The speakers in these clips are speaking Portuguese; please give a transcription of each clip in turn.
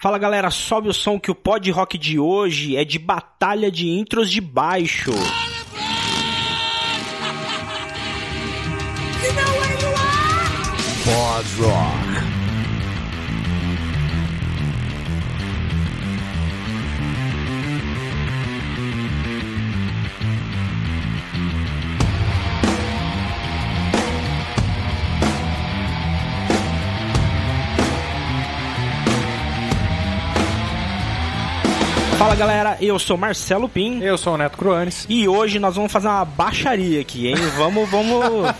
Fala galera, sobe o som que o pod rock de hoje é de batalha de intros de baixo. Pod Rock. Fala galera, eu sou Marcelo Pim. Eu sou o Neto Cruanes. E hoje nós vamos fazer uma baixaria aqui, hein? Vamos, vamos.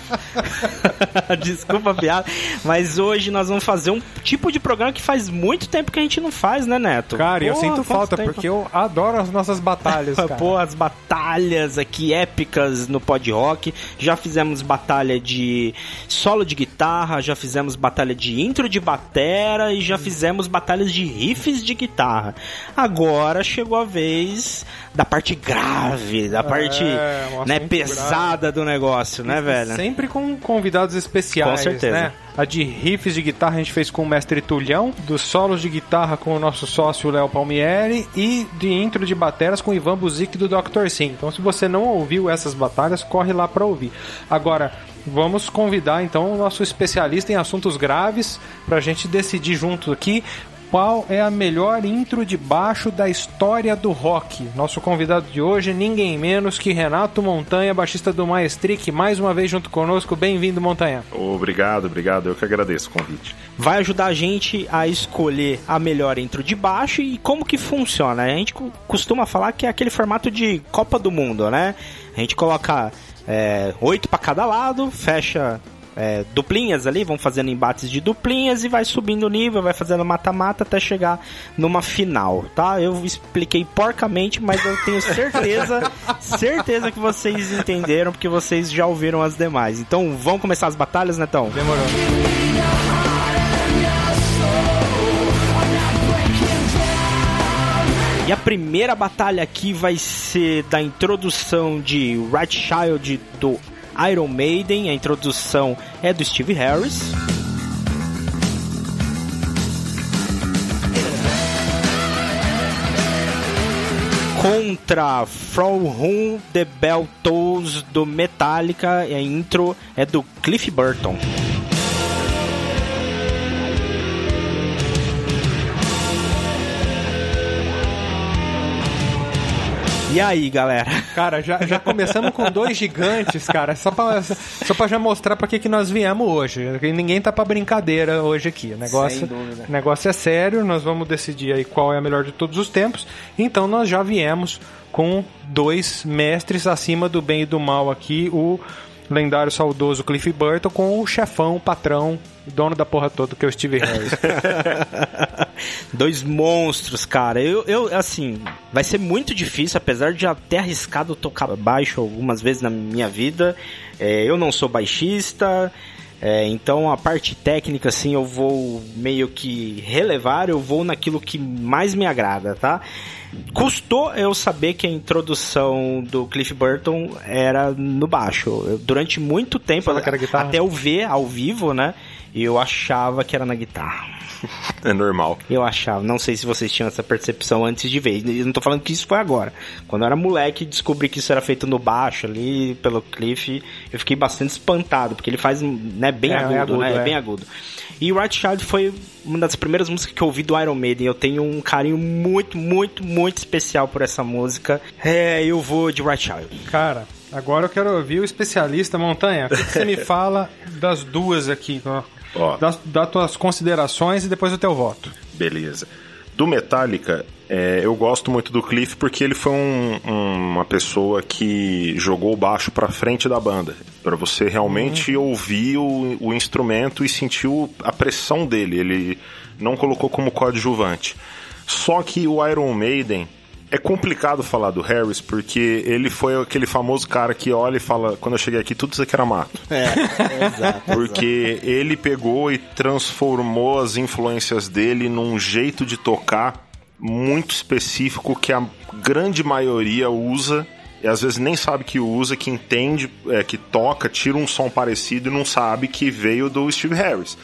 Desculpa a piada, mas hoje nós vamos fazer um tipo de programa que faz muito tempo que a gente não faz, né, Neto? Cara, eu Porra, sinto quanto falta, tempo? porque eu adoro as nossas batalhas, cara. Pô, as batalhas aqui épicas no pod rock. Já fizemos batalha de solo de guitarra, já fizemos batalha de intro de batera e já fizemos batalhas de riffs de guitarra. Agora chegou a vez da parte grave, da parte um né, pesada do negócio, né, velho? Sempre com convidados especiais, Com certeza. né? A de riffs de guitarra a gente fez com o mestre Tulhão, dos solos de guitarra com o nosso sócio Léo Palmieri e de intro de bateras com o Ivan Buzik do Dr. Sim. Então se você não ouviu essas batalhas, corre lá pra ouvir. Agora, vamos convidar então o nosso especialista em assuntos graves pra gente decidir junto aqui qual é a melhor intro de baixo da história do rock. Nosso convidado de hoje, ninguém menos que Renato Montanha, baixista do Maestric, mais uma vez junto conosco. Bem-vindo, Montanha. Obrigado, obrigado. Eu que agradeço o convite. vai ajudar a gente a escolher a melhor intro de baixo e como que funciona. A gente co- costuma falar que é aquele formato de Copa do Mundo, né? A gente coloca é, oito para cada lado, fecha é, duplinhas ali, vão fazendo embates de duplinhas e vai subindo o nível, vai fazendo mata-mata até chegar numa final, tá? Eu expliquei porcamente, mas eu tenho certeza, certeza que vocês entenderam, porque vocês já ouviram as demais. Então, vamos começar as batalhas, Netão? Demorou. E a primeira batalha aqui vai ser da introdução de Right Child do Iron Maiden. A introdução é do Steve Harris. Contra From Whom the Bell Tolls do Metallica. A intro é do Cliff Burton. E aí, galera? Cara, já, já começamos com dois gigantes, cara, só pra, só pra já mostrar pra que, que nós viemos hoje. Ninguém tá pra brincadeira hoje aqui. O negócio, Sem dúvida. o negócio é sério, nós vamos decidir aí qual é a melhor de todos os tempos. Então nós já viemos com dois mestres acima do bem e do mal aqui, o lendário saudoso Cliff Burton com o chefão, o patrão, o dono da porra toda, que é o Steve Harris. Dois monstros, cara. Eu, eu, assim, vai ser muito difícil, apesar de já ter arriscado tocar baixo algumas vezes na minha vida. É, eu não sou baixista, é, então a parte técnica, assim, eu vou meio que relevar, eu vou naquilo que mais me agrada, tá? Custou eu saber que a introdução do Cliff Burton era no baixo. Eu, durante muito tempo, até eu ver ao vivo, né? Eu achava que era na guitarra. É normal. Eu achava, não sei se vocês tinham essa percepção antes de ver. Eu não tô falando que isso foi agora. Quando eu era moleque, descobri que isso era feito no baixo ali, pelo Cliff. Eu fiquei bastante espantado, porque ele faz, né, bem É, é agudo, agudo, né? É. é. bem agudo. E Right Child foi uma das primeiras músicas que eu ouvi do Iron Maiden. Eu tenho um carinho muito, muito, muito especial por essa música. É, eu vou de Right Child. Cara, agora eu quero ouvir o especialista Montanha. O que, que você me fala das duas aqui? Ó? Das, das tuas considerações e depois o teu voto. Beleza. Do Metallica, é, eu gosto muito do Cliff porque ele foi um- um- uma pessoa que jogou o baixo pra frente da banda. Pra você realmente ouvir o, o instrumento e sentir o- a pressão dele. Ele não colocou como coadjuvante. Só que o Iron Maiden. É complicado falar do Harris porque ele foi aquele famoso cara que olha e fala: quando eu cheguei aqui, tudo isso aqui era mato. É, exato. Porque ele pegou e transformou as influências dele num jeito de tocar muito específico que a grande maioria usa e às vezes nem sabe que usa, que entende, é, que toca, tira um som parecido e não sabe que veio do Steve Harris.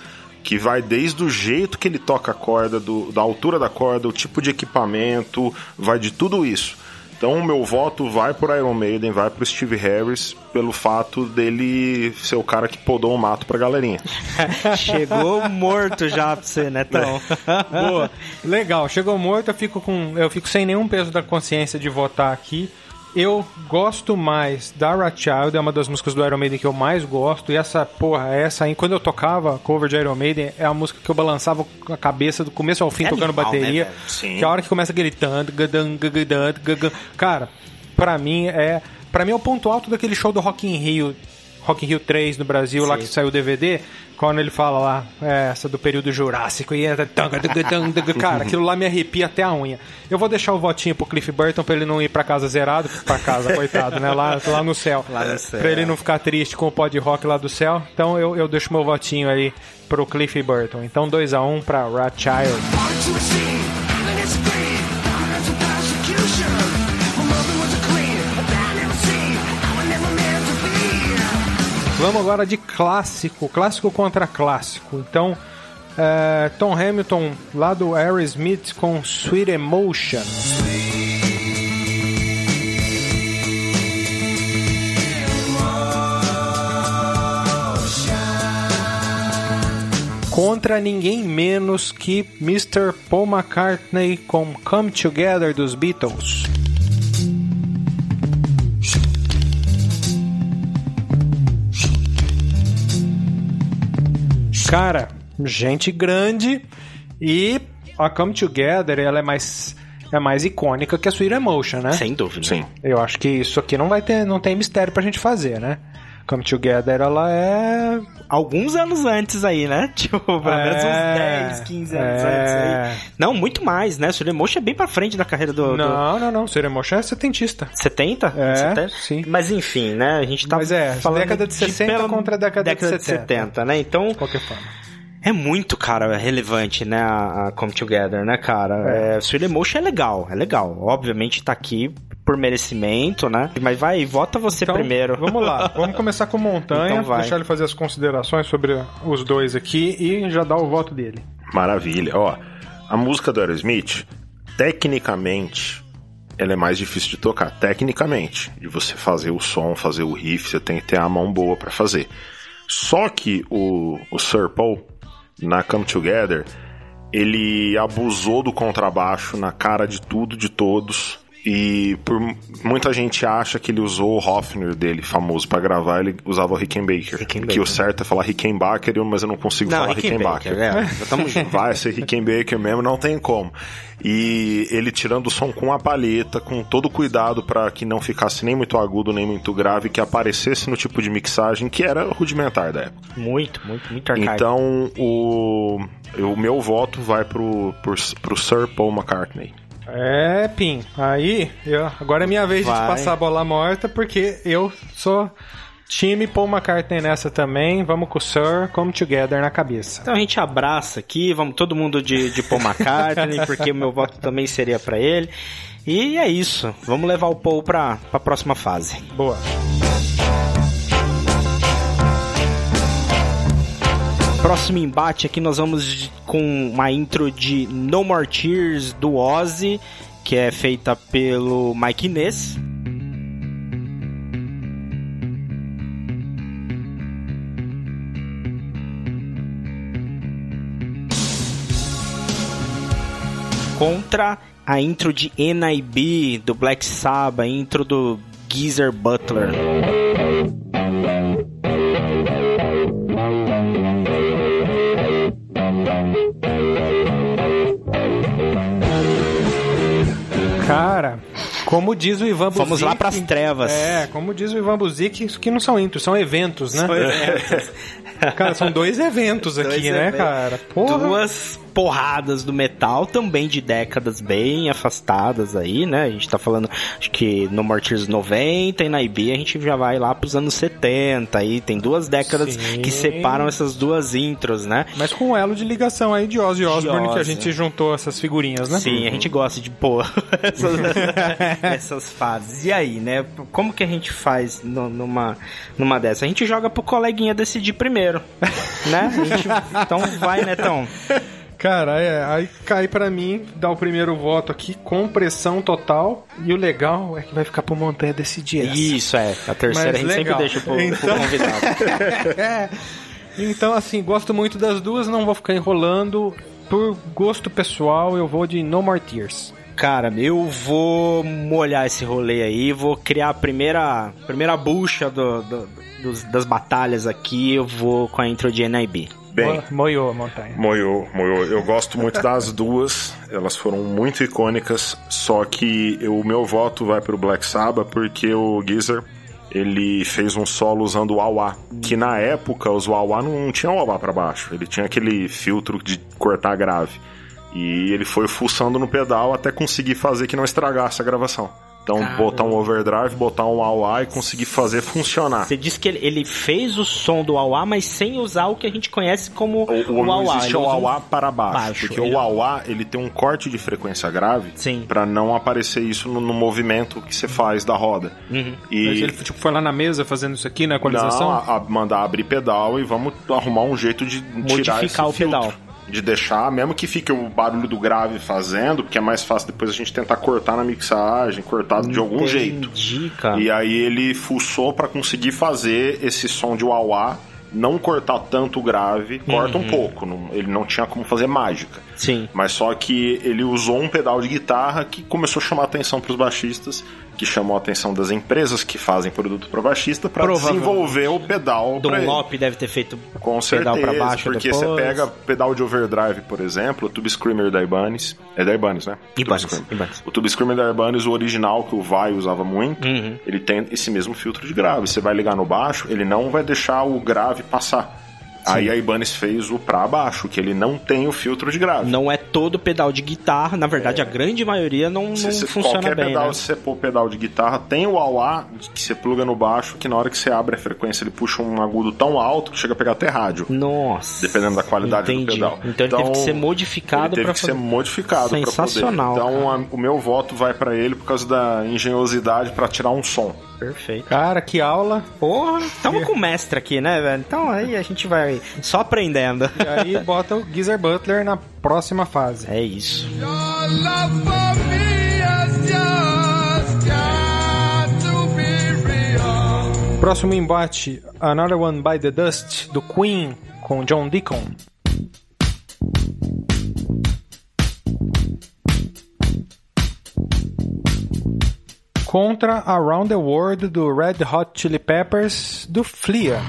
Que vai desde o jeito que ele toca a corda, do, da altura da corda, o tipo de equipamento, vai de tudo isso. Então o meu voto vai por Iron Maiden, vai pro Steve Harris, pelo fato dele ser o cara que podou o mato pra galerinha. Chegou morto já pra você, né, Tão? Boa. Legal, chegou morto, eu fico com. Eu fico sem nenhum peso da consciência de votar aqui. Eu gosto mais da Child, é uma das músicas do Iron Maiden que eu mais gosto. E essa, porra, essa aí, quando eu tocava cover de Iron Maiden, é a música que eu balançava a cabeça do começo ao fim É tocando animal, né, bateria. velho? Sim. que é a hora que começa gagadam. cara, pra mim é. Pra mim é o ponto alto daquele show do Rock in Rio. Rock in Rio 3 no Brasil, lá Sim. que saiu o DVD, quando ele fala lá, é, essa do período Jurássico, e entra, cara, aquilo lá me arrepia até a unha. Eu vou deixar o votinho pro Cliff Burton pra ele não ir pra casa zerado, pra casa, coitado, né, lá, lá no céu. Lá no céu. Pra ele não ficar triste com o pod rock lá do céu, então eu, eu deixo meu votinho aí pro Cliff Burton. Então 2x1 um pra Rothschild. Vamos agora de clássico, clássico contra clássico. Então, é, Tom Hamilton lá do Aerosmith com Sweet Emotion. Contra ninguém menos que Mr. Paul McCartney com Come Together dos Beatles. Cara, gente grande e a Come Together ela é mais é mais icônica que a Sweet Emotion, né? Sem dúvida. Sim. Eu acho que isso aqui não vai ter, não tem mistério pra gente fazer, né? Come Together ela é Alguns anos antes aí, né? Tipo, pelo menos É, uns 10, 15 anos é. antes aí. Não, muito mais, né? Surya Motion é bem pra frente da carreira do... do... Não, não, não, Sweet Emotion é setentista. 70? É, 70? sim. Mas enfim, né? A gente tá Mas é, falando década de 60 pela contra a década de 70. 70, né? Então, De qualquer forma. é muito, cara, relevante, né? A, a Come Together, né, cara? É. Surya Motion é legal, é legal. Obviamente tá aqui por merecimento, né? Mas vai, vota você Então, primeiro. Vamos lá, vamos começar com Montanha, Então vai. deixar ele fazer as considerações sobre os dois aqui e já dar o voto dele. Maravilha. Ó, a música do Aerosmith, tecnicamente, ela é mais difícil de tocar. Tecnicamente, de você fazer o som, fazer o riff, você tem que ter a mão boa pra fazer. Só que o, o Sir Paul, na Come Together, ele abusou do contrabaixo na cara de tudo, de todos. E por muita gente acha que ele usou o Hofner dele, famoso, pra gravar, ele usava o Rickenbacker. Rickenbacker. Que o certo é falar Rickenbacker, mas eu não consigo Não, falar Rickenbacker, Rickenbacker. é. Vai ser Rickenbacker mesmo, não tem como. E ele tirando o som com a palheta, com todo cuidado para que não ficasse nem muito agudo, nem muito grave, que aparecesse no tipo de mixagem que era rudimentar da época. Muito, muito, muito arcaico. Então, o, o meu voto vai pro, pro, pro Sir Paul McCartney. É, Pim. Aí, eu- agora é minha vez Vai. de passar a bola morta, porque eu sou time Paul McCartney nessa também. Vamos com o Sir, come together na cabeça. Então a gente abraça aqui, vamos todo mundo de, de Paul McCartney, porque o meu voto também seria pra ele. E é isso, vamos levar o Paul pra, pra próxima fase. Boa. Próximo embate aqui nós vamos com uma intro de No More Tears do Ozzy, que é feita pelo Mike Inez. Contra a intro de NIB do Black Sabbath, intro do Geezer Butler. Cara, como diz o Ivan Buzik... Vamos lá pras trevas. É, como diz o Ivan Buzik, isso aqui não são intros, são eventos, né? Cara, são dois eventos aqui, Dois né, eventos. cara? Porra. Duas porradas do metal, também de décadas bem afastadas aí, né? A gente tá falando, acho que no Mortars 90 e na IB a gente já vai lá pros anos 70 aí, tem duas décadas Sim. que separam essas duas intros, né? Mas com um elo de ligação aí de Ozzy Osbourne que a gente juntou essas figurinhas, né? Sim, a gente gosta de pôr essas, essas fases. E aí, né? Como que a gente faz no- numa, numa dessa? A gente joga pro coleguinha decidir primeiro, né? Gente- então vai, Netão. Cara, é, aí cai pra mim, dá o primeiro voto aqui com pressão total. E o legal é que vai ficar pro Montanha decidir essa. Isso, é. A terceira Mas a gente legal. sempre deixa pro, pro Então- convidado. É. Então, assim, gosto muito das duas, não vou ficar enrolando. Por gosto pessoal, eu vou de No More Tears. Cara, eu vou molhar esse rolê aí, vou criar a primeira, primeira bucha do- do- dos- das batalhas aqui, eu vou com a intro de NIB. Bem, a montanha. Moiou, moiou. Eu gosto muito das duas, elas foram muito icônicas, só que o meu voto vai pro Black Sabbath porque o Geezer, ele fez um solo usando o wah que na época os wah não tinham wah pra baixo, ele tinha aquele filtro de cortar grave. E ele foi fuçando no pedal até conseguir fazer que não estragasse a gravação. Então, Caramba. botar um overdrive, botar um wah e conseguir fazer funcionar. Você disse que ele, ele fez o som do wah mas sem usar o que a gente conhece como O, o, o não wah existe Ele o usa um- wah para baixo, baixo. porque Ele- o wah ele tem um corte de frequência grave Sim. para não aparecer isso no, no movimento que você faz da roda. Uhum. E Mas ele tipo, foi lá na mesa fazendo isso aqui, na não, equalização? a, a- mandar abrir pedal e vamos arrumar um jeito de tirar esse Modificar o filtro. pedal. De deixar, mesmo que fique o barulho do grave fazendo, porque é mais fácil depois a gente tentar cortar na mixagem, cortar de algum jeito. Entendi, cara. E aí ele fuçou pra conseguir fazer esse som de wah não cortar tanto o grave, corta Uhum. um pouco, não- ele não tinha como fazer mágica. Sim. Mas só que ele usou um pedal de guitarra que começou a chamar atenção pros baixistas, que chamou a atenção das empresas que fazem produto para baixista para desenvolver o pedal. Dunlop deve ter feito Com pedal certeza, pra baixo porque depois. você pega pedal de overdrive, por exemplo, o Tube Screamer da Ibanez, é da Ibanez, né? Tube Ibanez, Screamer. Ibanez. O Tube Screamer da Ibanez, o original que o Vai usava muito, Uhum. ele tem esse mesmo filtro de grave. Você vai ligar no baixo, ele não vai deixar o grave passar. Aí a Ibanez fez o pra baixo, que ele não tem o filtro de grave. Não é todo pedal de guitarra, na verdade a grande maioria não, não Se- se- funciona qualquer bem, pedal, né? se você pôr pedal de guitarra, tem o wah que você pluga no baixo, que na hora que você abre a frequência ele puxa um agudo tão alto que chega a pegar até rádio. Nossa. Dependendo da qualidade Entendi. do pedal. Então ele teve que ser modificado Ele teve que fazer- ser modificado pra Sensacional, poder. Então a- o meu voto vai pra ele por causa da engenhosidade pra tirar um som. Perfeito. Cara, que aula. Porra, tamo com o mestre aqui, né, velho? Então aí a gente vai só aprendendo. E aí bota o Geezer Butler na próxima fase. É isso. Your love for me just. Próximo embate, Another One by the Dust, do Queen, com John Deacon. Contra Around the World, do Red Hot Chili Peppers, do Flea.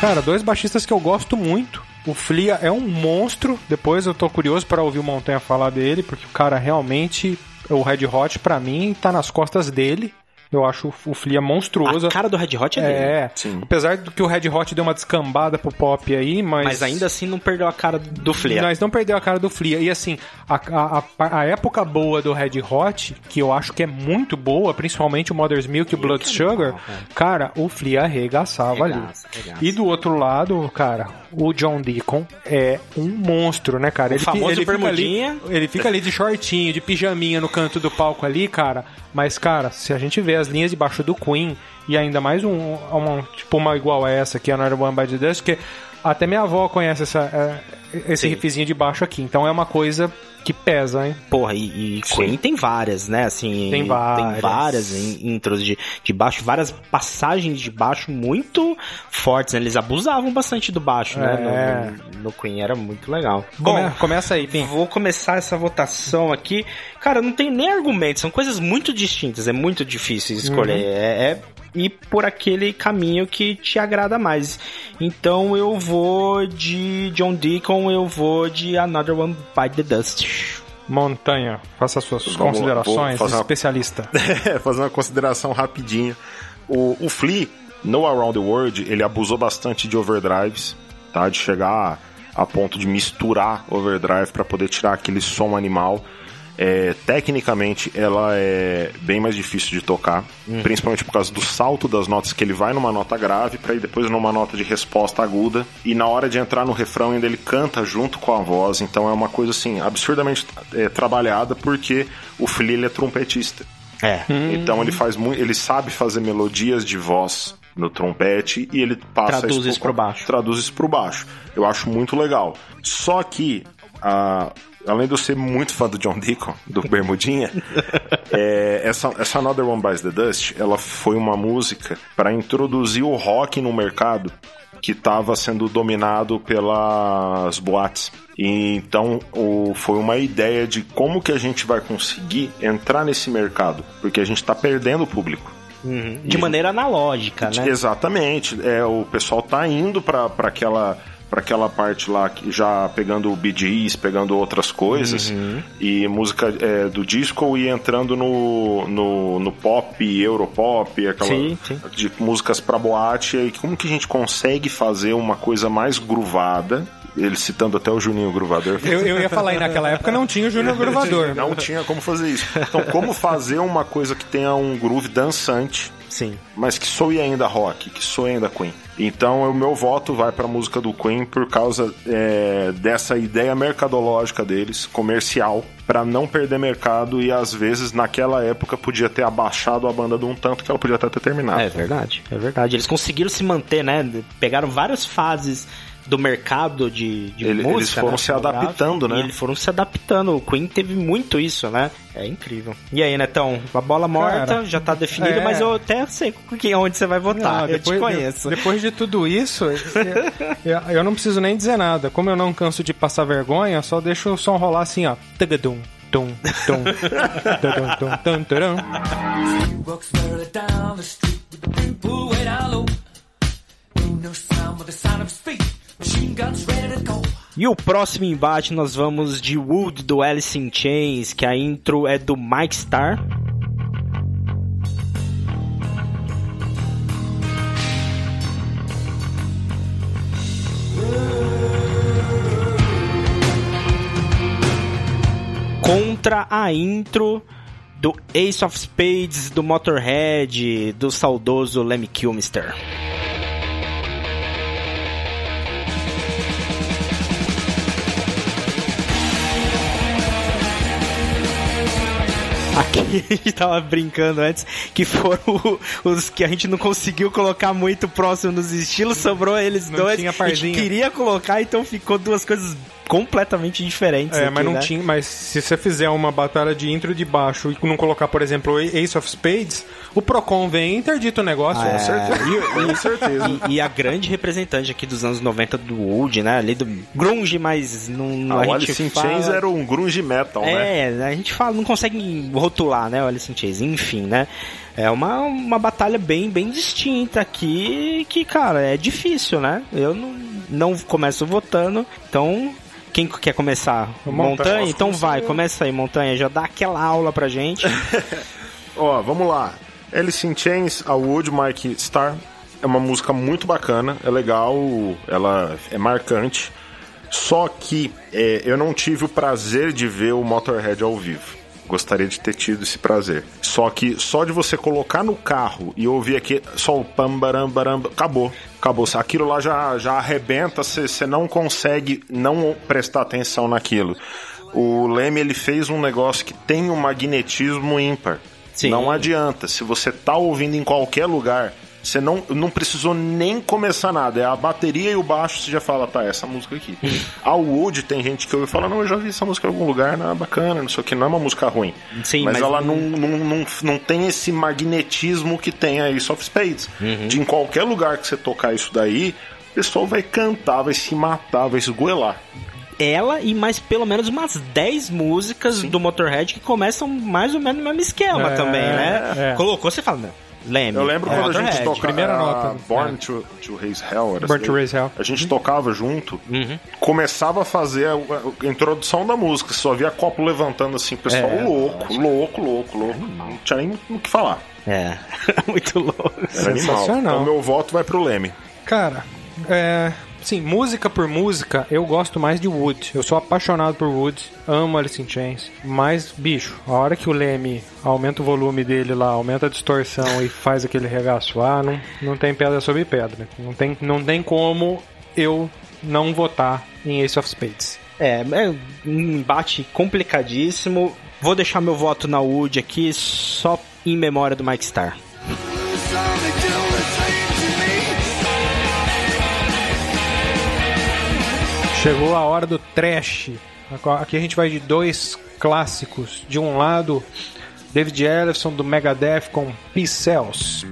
Cara, dois baixistas que eu gosto muito. O Flia é um monstro. Depois eu tô curioso para ouvir o Montanha falar dele, porque o cara realmente, o Red Hot pra mim tá nas costas dele. Eu acho o Flia monstruoso. A cara do Red Hot é, dele. É, Sim. apesar do que o Red Hot deu uma descambada pro pop aí, mas. Mas ainda assim não perdeu a cara do Flea. Nós não perdeu a cara do Flia. E assim, a, a, a, a época boa do Red Hot, que eu acho que é muito boa, principalmente o Mother's Milk e o Blood Sugar, cara, o Flia arregaçava ali. Regaça, regaça. E do outro lado, cara, o John Deacon é um monstro, né, cara? O famoso fica ali, bermudinha. ele fica ali de shortinho, de pijaminha no canto do palco ali, cara. Mas, cara, se a gente vê as linhas de baixo do Queen e ainda mais um, uma, tipo uma igual a essa aqui, a Another One by the Dust, que até minha avó conhece essa, é, esse Sim. riffzinho de baixo aqui. Então é uma coisa que pesa, hein? Porra, e, e Queen tem várias, né? Assim, Tem várias. Tem várias in- intros de, de baixo, várias passagens de baixo muito fortes, né? Eles abusavam bastante do baixo, né? É. No, no Queen, era muito legal. Come- começa aí, Pim. Vou começar essa votação aqui. Cara, não tem nem argumento, são coisas muito distintas, é muito difícil escolher. É, é ir por aquele caminho que te agrada mais. Então eu vou de John Deacon, eu vou de Another One by the Dust. Montanha, faça suas Vamos considerações, uma- especialista. É, fazer uma consideração rapidinha. O, o Flea, no Around the World, ele abusou bastante de overdrives, tá? De chegar a, a ponto de misturar overdrive para poder tirar aquele som animal. É, tecnicamente, ela é bem mais difícil de tocar, principalmente por causa do salto das notas, que ele vai numa nota grave para ir depois numa nota de resposta aguda, e na hora de entrar no refrão ainda ele canta junto com a voz, então é uma coisa assim absurdamente é, trabalhada, porque o Flea ele é trompetista. É. Então ele faz muito, ele sabe fazer melodias de voz no trompete e ele passa Traduz pro- isso pro baixo. Traduz isso pro baixo. Eu acho muito legal. Só que a- além de eu ser muito fã do John Deacon, do Bermudinha, é, essa, essa Another One Bites the Dust, ela foi uma música para introduzir o rock no mercado que estava sendo dominado pelas boates. E então o, foi uma ideia de como que a gente vai conseguir entrar nesse mercado, porque a gente está perdendo o público. De maneira analógica, né? Exatamente. É, o pessoal tá indo para aquela para aquela parte lá que já pegando o Gees, pegando outras coisas Uhum. e música é, do disco e entrando no, no, no pop, europop, aquela Sim, sim. de músicas para boate. E como que a gente consegue fazer uma coisa mais gruvada? Ele citando até o Juninho Gruvador. Eu, eu ia falar aí, naquela época não tinha o Júnior Gruvador. Não tinha como fazer isso. Então, como fazer uma coisa que tenha um groove dançante Sim. mas que soe ainda rock, que soe ainda Queen. Então o meu voto vai para a música do Queen por causa é, dessa ideia mercadológica deles, comercial, para não perder mercado e às vezes naquela época podia ter abaixado a banda de um tanto que ela podia até ter terminado. É verdade, é verdade. Eles conseguiram se manter, né? Pegaram várias fases do mercado de, de Ele- música. eles foram né, se adaptando, né? E eles foram se adaptando. O Queen teve muito isso, né? É incrível. E aí, Netão? A bola morta Cara, já tá definida, é. mas eu até sei com quem, onde você vai votar. Não, eu te conheço. Depois de tudo isso, eu, eu não preciso nem dizer nada. Como eu não canso de passar vergonha, só deixo o som rolar assim, ó. Tagadum, tum, tum, tadum, tum, tum, tarum. E o próximo embate nós vamos de Wood do Alice in Chains, que a intro é do Mike Starr. Contra a intro do Ace of Spades do Motorhead, do saudoso Lemmy Kilmister. Aqui a gente tava brincando antes que foram o- os que a gente não conseguiu colocar muito próximo nos estilos, sobrou eles Não dois. tinha a gente queria colocar, então ficou duas coisas completamente diferentes. É, aqui, mas não né? tinha. Mas se você fizer uma batalha de intro de baixo e não colocar, por exemplo, o Ace of Spades, o Procon vem e interdita o negócio. É, Com certeza. Com certeza. E, e a grande representante aqui dos anos 90 do Wood, né? Ali do grunge, mas não Ah, a o gente Alice in fala... Chains era um grunge metal, né? É, a gente fala, não consegue rotular, né, o Alice in Chains, enfim, né? É uma, uma batalha bem, bem distinta aqui, que, cara, é difícil, né? Eu não, não começo votando, então... Quem quer começar? Montanha. Montanha? Então vai, começa aí, Montanha. Já dá aquela aula pra gente. Ó, vamos lá. Alice in Chains, a Wood Mike Star. É uma música muito bacana, é legal, ela é marcante. Só que é, eu não tive o prazer de ver o Motorhead ao vivo. Gostaria de ter tido esse prazer. Só que só de você colocar no carro e ouvir aqui só o pam baram baram, acabou. Acabou. Aquilo lá já, já arrebenta, você não consegue não prestar atenção naquilo. O Leme ele fez um negócio que tem um magnetismo ímpar. Sim. Não adianta. Se você tá ouvindo em qualquer lugar, Você não, não precisou nem começar nada. É a bateria e o baixo, você já fala, tá, essa música aqui. a Wood, tem gente que ouve e fala, não, eu já vi essa música em algum lugar, não é bacana, não sei o que, não é uma música ruim. Sim, mas, mas ela não- não, não, não, tem esse magnetismo que tem a Ace of Spades. Uhum. De em qualquer lugar que você tocar isso daí, o pessoal vai cantar, vai se matar, vai se esgoelar. Ela e mais pelo menos umas 10 músicas do Motorhead que começam mais ou menos no mesmo esquema É, também, né? é. Colocou, você fala, não, Leme. Eu lembro é quando a gente tocava primeira a nota. Born É. to, to Raise Hell. Era Born to daí. Raise Hell. A gente tocava junto, Uhum. começava a fazer a, a introdução da música, só via copo levantando assim, o pessoal É, louco, louco, louco, louco. Não tinha nem o que falar. É, muito louco. Era animal. Sensacional. Então meu voto vai pro Leme. Cara, é. Sim, música por música, eu gosto mais de Wood. Eu sou apaixonado por Wood, amo Alice in Chains. Mas, bicho, a hora que o Leme aumenta o volume dele lá, aumenta a distorção e faz aquele regaço lá, não, não tem pedra sobre pedra. Não tem, não tem como eu não votar em Ace of Spades. É, é um embate complicadíssimo. Vou deixar meu voto na Wood aqui só em memória do Mike Starr. Chegou a hora do trash. Aqui a gente vai de dois clássicos. De um lado, David Ellefson do Megadeth com Cells.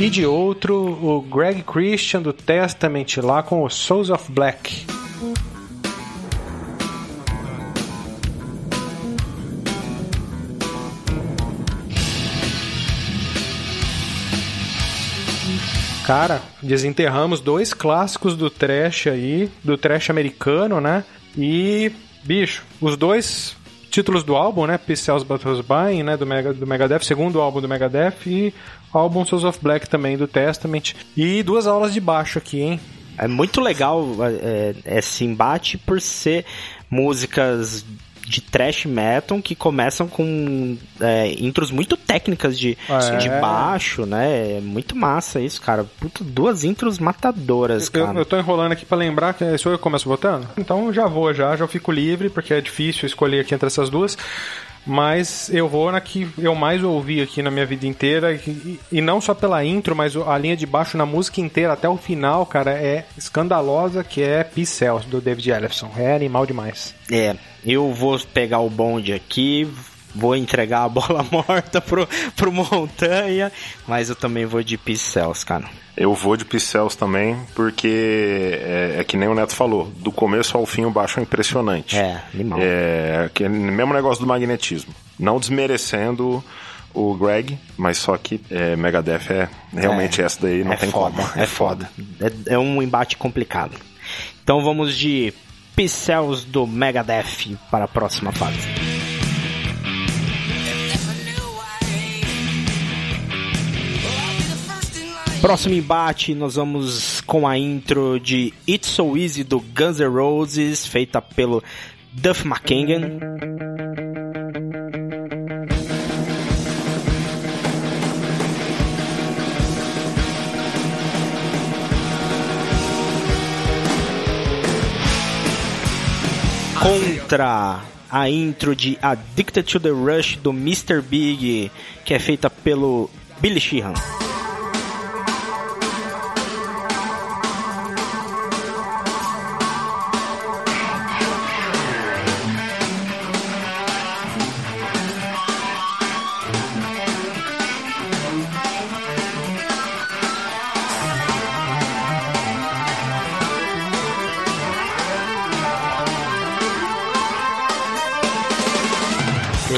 E de outro, o Greg Christian do Testament lá com o Souls of Black. Cara, desenterramos dois clássicos do trash aí, do trash americano, né? E, bicho, os dois títulos do álbum, né? Cells But Was Buying, né? Do, Mega, do Megadeth, segundo álbum do Megadeth, e álbum Souls of Black também do Testament. E duas aulas de baixo aqui, hein? É muito legal é, esse embate por ser músicas de thrash metal que começam com é, intros muito técnicas de, É. de baixo, né? É muito massa isso, cara. Puta, duas intros matadoras, Eu, cara. eu tô enrolando aqui pra lembrar que sou eu que começo votando? Então já vou, já, já fico livre, porque é difícil escolher aqui entre essas duas. Mas eu vou na que eu mais ouvi aqui na minha vida inteira. E, e não só pela intro, mas a linha de baixo na música inteira até o final, cara, é escandalosa, que é Cells, do David Ellefson. É animal demais. É, eu vou pegar o bonde aqui, vou entregar a bola morta pro, pro Montanha, mas eu também vou de Pixels, cara. Eu vou de Pixels também, porque é, é que nem o Neto falou, do começo ao fim o baixo é impressionante. É, animal. É aquele mesmo negócio do magnetismo. Não desmerecendo o Greg, mas só que é, Megadeth é realmente essa daí, não é tem foda, como. É foda. É, é um embate complicado. Então vamos de Pixels do Megadeth para a próxima fase. Próximo embate, nós vamos com a intro de It's So Easy do Guns N' Roses, feita pelo Duff McKagan. Contra a intro de Addicted to the Rush do Mr. Big, que é feita pelo Billy Sheehan.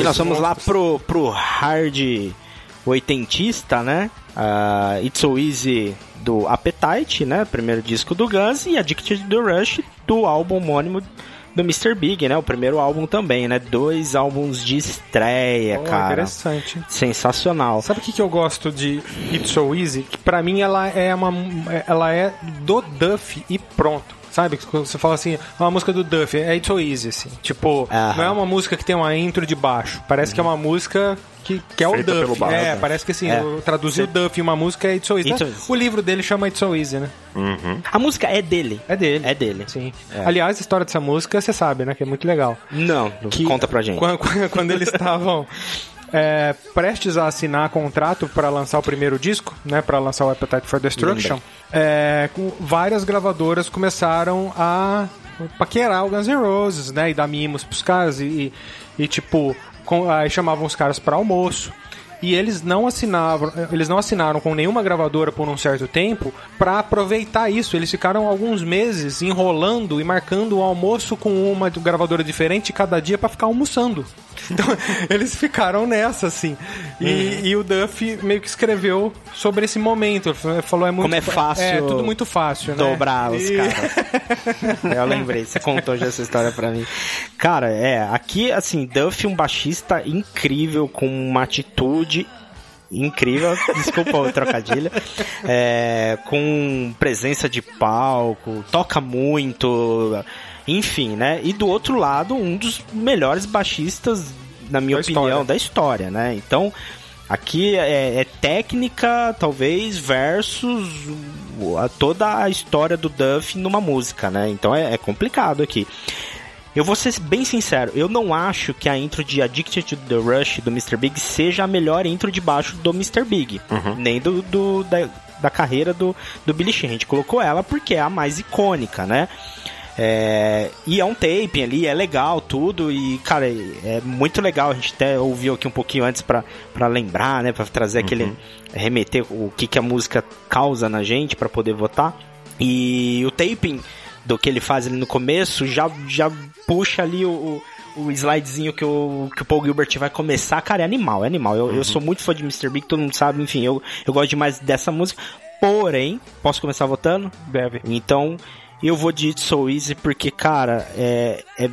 Nós vamos lá pro, pro hard oitentista, né? Ah, It's So Easy do Appetite, né? Primeiro disco do Guns e Addicted to the Rush do álbum homônimo do Mr. Big, né? O primeiro álbum também, né? Dois álbuns de estreia, Pô, cara. interessante. Sensacional. Sabe o que, que eu gosto de It's So Easy? Que pra mim ela é uma. Ela é do Duff e pronto. Sabe? Quando você fala assim, "Ah, uma música do Duff, é It's So Easy, assim. Tipo, Aham. não é uma música que tem uma intro de baixo. Parece que é uma música que, que é o Duff. É, parece que assim, É. o- traduzir o Duff em uma música é It's So Easy. It's né? So. O livro dele chama It's So Easy, né? A música é dele. É dele. É dele. Sim. É. Aliás, a história dessa música, você sabe, né? Que é muito legal. Não, Que conta pra gente. Quando- quando eles estavam é, prestes a assinar contrato para lançar o primeiro disco, né? Para lançar o Appetite for Destruction, é, várias gravadoras começaram a paquerar o Guns N' Roses, né? E dar mimos pros caras e, e, e, tipo, com- aí chamavam os caras para almoço. E eles não assinavam, eles não assinaram com nenhuma gravadora por um certo tempo para aproveitar isso. Eles ficaram alguns meses enrolando e marcando o almoço com uma gravadora diferente cada dia para ficar almoçando. Então, eles ficaram nessa, assim. E, e o Duff meio que escreveu sobre esse momento. Ele falou, é muito Como é fácil É, tudo muito fácil, né? Dobrar os E- caras. Eu lembrei, você contou já essa história pra mim. Cara, é, aqui, assim, Duff, um baixista incrível, com uma atitude incrível, desculpa o trocadilho, é, com presença de palco, toca muito, enfim, né? E do outro lado, um dos melhores baixistas, na minha Da opinião, história. da história, né? Então, aqui é, é técnica, talvez, versus a- toda a história do Duff numa música, né? Então é, é complicado aqui. Eu vou ser bem sincero, eu não acho que a intro de Addicted to the Rush do Mr. Big seja a melhor intro de baixo do Mr. Big, nem do, do- da, da carreira do, do Billy Sheehan. A gente colocou ela porque é a mais icônica, né? É, e é um taping ali, é legal tudo e, cara, é muito legal. A gente até ouviu aqui um pouquinho antes pra pra lembrar, né? Pra trazer aquele. remeter o que, que a música causa na gente pra poder votar. E o taping do que ele faz ali no começo já, já puxa ali o, o, slidezinho que o, que o Paul Gilbert vai começar. Cara, é animal, é animal. Eu, eu sou muito fã de Mr. Big, todo mundo sabe, enfim, eu, eu gosto demais dessa música. Porém, posso começar votando? Deve. Então, eu vou de It's So Easy porque, cara, é, é-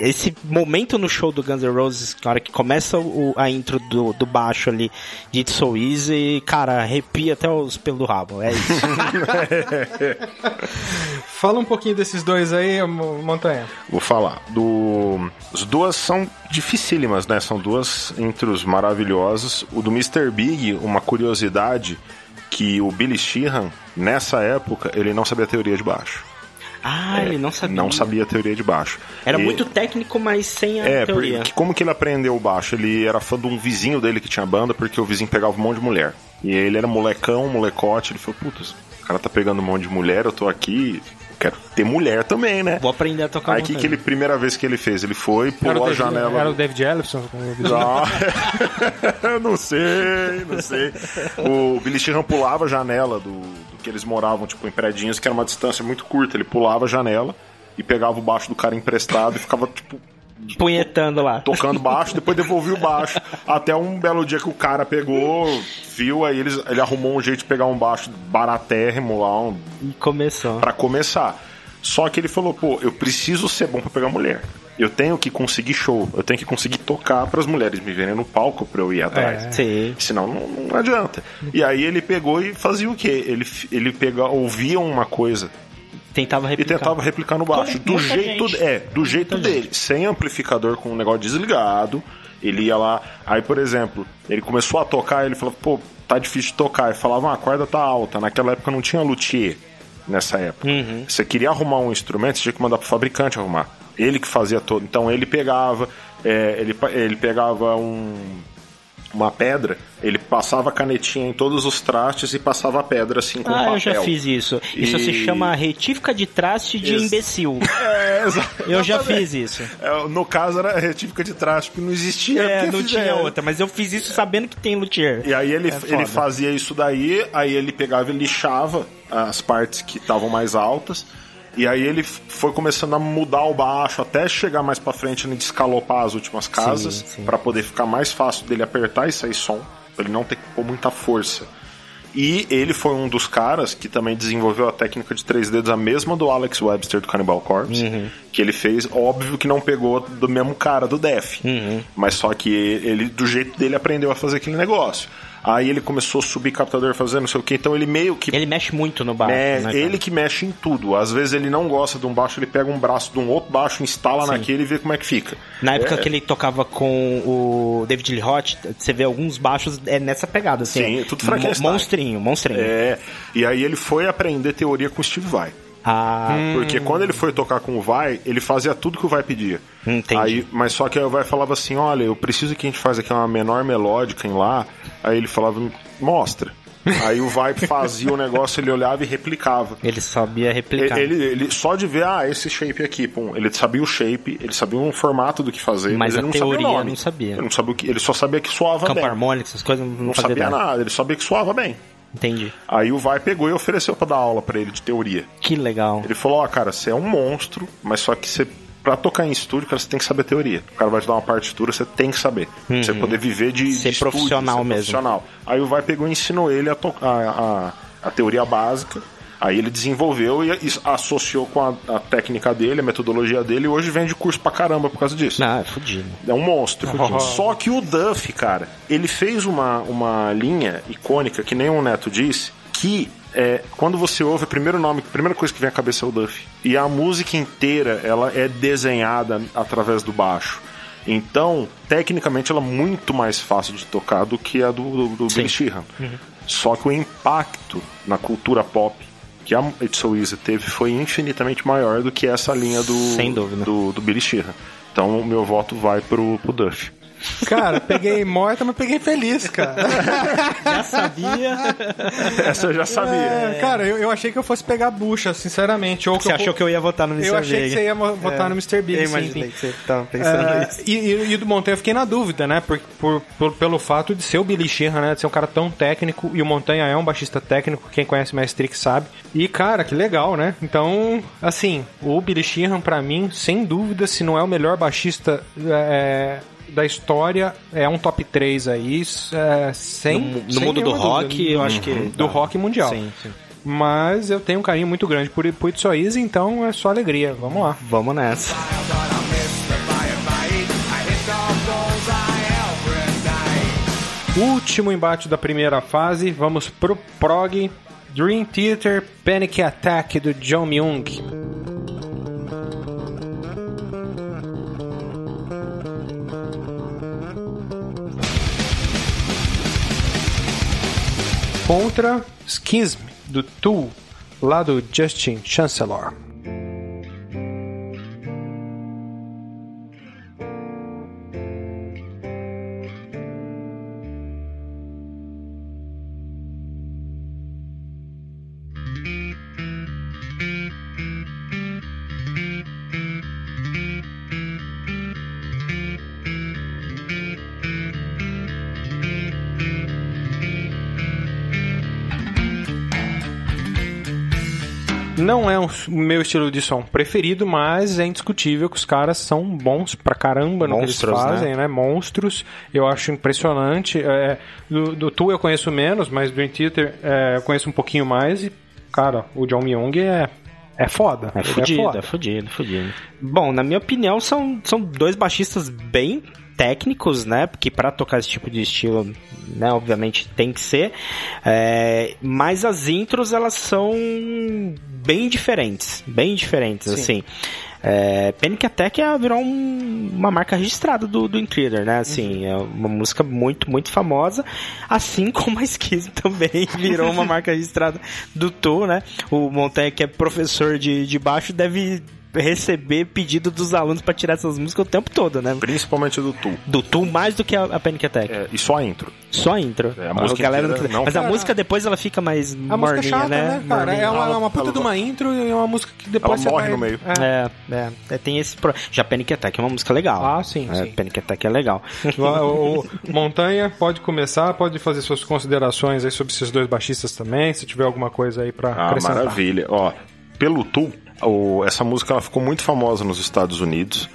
esse momento no show do Guns N' Roses, na hora que começa o- a intro do, do baixo ali de It's So Easy, cara, arrepia até os pelos do rabo. É isso. Fala um pouquinho desses dois aí, Mo- Montanha. Vou falar. Do... As duas são dificílimas, né? São duas intros maravilhosas. O do Mr. Big, uma curiosidade que o Billy Sheehan, nessa época, ele não sabia teoria de baixo. Ah, ele não sabia. Não sabia teoria de baixo. Era E- muito técnico, mas sem a É, teoria. porque como que ele aprendeu o baixo? Ele era fã de um vizinho dele que tinha banda, porque o vizinho pegava um monte de mulher. E ele era molecão, molecote, ele falou, putz, o cara tá pegando um monte de mulher, eu tô aqui, quero ter mulher também, né? Vou aprender a tocar Aí que, que ele, primeira vez que ele fez? Ele foi, pulou a David, janela. era o David Ellison. com o vizinho. Ah, não sei, não sei. O Billy Sheehan pulava a janela do que eles moravam, tipo, em predinhos, que era uma distância muito curta. Ele pulava a janela e pegava o baixo do cara emprestado e ficava, tipo, Punhetando lá. tocando baixo, depois devolvia o baixo. Até um belo dia que o cara pegou, viu, aí eles, ele arrumou um jeito de pegar um baixo baratérrimo lá, um, E começou. pra começar. Só que ele falou, pô, eu preciso ser bom pra pegar mulher. Eu tenho que conseguir show, eu tenho que conseguir tocar para as mulheres me verem no palco pra eu ir atrás. É. Sim. Senão não, não adianta. E aí ele pegou e fazia o quê? Ele, ele pega, ouvia uma coisa Tentava e replicar. tentava replicar no baixo. Como Do jeito, gente. é, do jeito Muita dele. Sem amplificador, com o negócio desligado. Ele ia lá. Aí, por exemplo, ele começou a tocar ele falava, pô, tá difícil de tocar. Ele falava, ah, a corda tá alta. Naquela época não tinha luthier. Nessa época. Uhum. Você queria arrumar um instrumento, você tinha que mandar pro fabricante arrumar. Ele que fazia todo. Então ele pegava. é, ele, ele pegava um uma pedra, ele passava a canetinha em todos os trastes e passava a pedra assim com Ah, papel. eu já fiz isso. Isso E- se chama retífica de traste de Ex- imbecil. É, exa- Eu já fiz isso. É, no caso era retífica de traste, porque não existia. É, não tinha outra, mas eu fiz isso sabendo que tem luthier. E aí ele, É ele fazia isso daí, aí ele pegava e lixava as partes que estavam mais altas. E aí ele foi começando a mudar o baixo até chegar mais pra frente e descalopar as últimas casas pra poder ficar mais fácil dele apertar e sair som, pra ele não ter que pôr muita força. E ele foi um dos caras que também desenvolveu a técnica de três dedos, a mesma do Alex Webster do Cannibal Corpse, Uhum. que ele fez, óbvio que não pegou do mesmo cara do Def, Uhum. mas só que ele, do jeito dele, aprendeu a fazer aquele negócio. Aí ele começou a subir captador, fazer não sei o que. Então ele meio que Ele mexe muito no baixo. me- né, ele que mexe em tudo. Às vezes ele não gosta de um baixo, ele pega um braço de um outro baixo, instala naquele e vê como é que fica. Na época É, que ele tocava com o David Lee Roth, você vê alguns baixos é nessa pegada, assim. Sim, é tudo Frankenstein. Monstrinho, monstrinho. É, e aí ele foi aprender teoria com o Steve Vai. Ah, Porque quando ele foi tocar com o Vai, ele fazia tudo que o Vai pedia. Entendi. Aí, mas só que aí o Vai falava assim, olha, eu preciso que a gente faz aqui uma menor melódica em lá. Aí ele falava, mostra. Aí o Vai fazia o negócio, ele olhava e replicava. ele sabia Ele, replicar. ele, ele- só de ver, ah, esse shape aqui, pum, ele sabia o shape, ele sabia um formato do que fazer, Mas mas, a ele não teoria sabia o nome. não sabia. Ele, não sabia o que, ele só sabia que soava Campo bem. harmônico, essas coisas, não, Não sabia nada. nada, ele sabia que soava bem. Entendi. Aí o Vai pegou e ofereceu pra dar aula pra ele de teoria. Que legal. Ele falou, ó, cara, você é um monstro, mas só que você, pra tocar em estúdio, cara, você tem que saber teoria. O cara vai te dar uma partitura, você tem que saber. Pra você poder viver de, Uhum. Ser de estúdio, profissional ser mesmo. profissional. Aí o Vai pegou e ensinou ele a, to- a, a, a teoria básica. Aí ele desenvolveu e associou com a, a técnica dele, a metodologia dele, e hoje vende curso pra caramba por causa disso. Não, é fudido. É um monstro. Só que o Duff, cara, ele fez uma, uma linha icônica, que nem o Neto disse, que é, quando você ouve, o primeiro nome, a primeira coisa que vem à cabeça é o Duff. E a música inteira, ela é desenhada através do baixo. Então, tecnicamente, ela é muito mais fácil de tocar do que a do, do, do Billy Sheehan. Só que o impacto na cultura pop que a It's So Easy teve foi infinitamente maior do que essa linha do, Sem dúvida. do, do Billy Sheehan. Então, o meu voto vai pro, pro Duff. Cara, peguei morta, mas peguei feliz, cara. Já sabia. Essa eu já sabia. É, cara, eu, eu achei que eu fosse pegar bucha, sinceramente. Ou que Você eu achou que eu ia votar no Mr. Eu achei que Big. você ia mo- votar no Mr. Big, Eu imaginei sim. que você tava pensando É, nisso. e, e- e do Montanha eu fiquei na dúvida, né? Por, por- por- pelo fato de ser o Billy Sheehan, né? De ser um cara tão técnico. E o Montanha é um baixista técnico. Quem conhece mais Trick sabe. E, cara, que legal, né? Então, assim, o Billy Sheehan, pra mim, sem dúvida, se não é o melhor baixista é, da história, é um top 3 aí. É, sem, No, no sem mundo do rock, dúvida. eu acho que. Do rock mundial. Sim, sim. Mas eu tenho um carinho muito grande por, por Easy, então é só alegria. Vamos lá. Vamos nessa. Último embate da primeira fase, vamos pro prog Dream Theater Panic Attack do John Myung. Contra Schism do Tool, lá do Justin Chancellor. Não é o meu estilo de som preferido, mas é indiscutível que os caras são bons pra caramba no que Monstros, eles fazem, né? Monstros. Eu acho impressionante. É, do, do Tu eu conheço menos, mas do Theater é, eu conheço um pouquinho mais. E, cara, o John Myung é, é foda. É Ele fudido, foda. é fudido, fudido. Bom, na minha opinião, são, são dois baixistas bem técnicos, né? Porque pra tocar esse tipo de estilo, né, obviamente tem que ser. É, mas as intros, elas são bem diferentes. Bem diferentes, assim. É, Panic Attack é, virou um- uma marca registrada do, do Intruder, né? Assim, é uma música muito, muito famosa. Assim como a Schism também virou uma marca registrada do Tu, né? O Montanha, que é professor de, de baixo, deve receber pedido dos alunos pra tirar essas músicas o tempo todo, né? Principalmente do Tu. Do Tu mais do que a, a Panic Attack. É, e só a intro. Só a intro. É, a música galera inteira não- Mas a Cara, música depois ela fica mais A é morninha, chata, né? né, cara? É uma, Ela- é uma puta ela- de uma intro e é uma música que depois Ela morre vai... no meio. É. É, é, tem esse pro... Já Panic Attack é uma música legal. Ah, sim, É, sim. Panic Attack é legal. O, o- Montanha pode começar, pode fazer suas considerações aí sobre esses dois baixistas também, se tiver alguma coisa aí pra Ah, acrescentar. maravilha. Ó, pelo Tu, o- essa música ela ficou muito famosa nos Estados Unidos.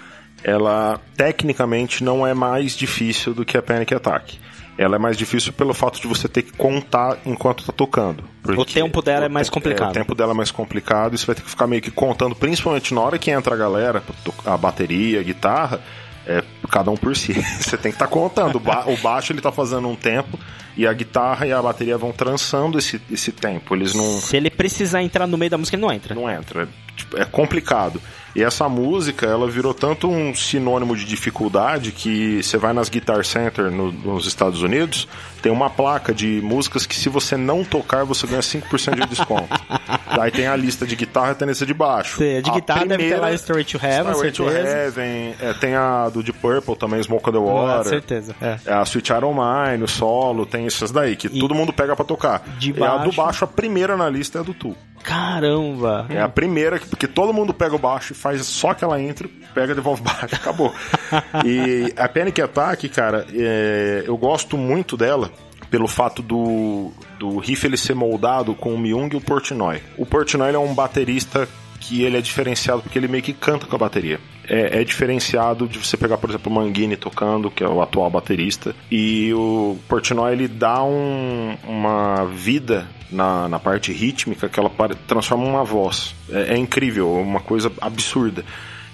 Ela, tecnicamente, não é mais difícil do que a Panic Attack. Ela é mais difícil pelo fato de você ter que contar enquanto tá tocando. O tempo dela é mais o complicado. o tempo dela é mais complicado e você vai ter que ficar meio que contando, principalmente na hora que entra a galera, a bateria, a guitarra, É cada um por si. Você tem que estar contando. O, ba- o baixo ele tá fazendo um tempo e a guitarra e a bateria vão trançando esse, esse tempo. Eles não, Se ele precisar entrar no meio da música, ele não entra. não entra. É, complicado. E essa música, ela virou tanto um sinônimo de dificuldade que você vai nas Guitar Center no- nos Estados Unidos, tem uma placa de músicas que se você não tocar, você ganha 5% de desconto. Daí tem a lista de guitarra e tem a lista de baixo. Cê, de A guitarra deve ter lá Stairway to Heaven, Stairway to. Heaven, é, tem a do Deep Purple também, Smoke on the Ah, Water. certeza. É. É a Sweet Iron Mine, o solo, tem essas daí, que todo mundo pega pra tocar. de E a do baixo. baixo, a primeira na lista é a do Tu. Caramba. É a primeira, que- porque todo mundo pega o baixo e faz só aquela intro, pega, devolve o baixo, acabou. e a Panic Attack, cara, é, eu gosto muito dela pelo fato do, do riff ele ser moldado com o Myung e o Portnoy. O Portnoy é um baterista que ele é diferenciado porque ele meio que canta com a bateria. É, é diferenciado de você pegar, por exemplo, o Manguini tocando, que é o atual baterista, e o Portnoy ele dá um- uma vida na, na parte rítmica que ela transforma uma voz. É, é incrível, é uma coisa absurda.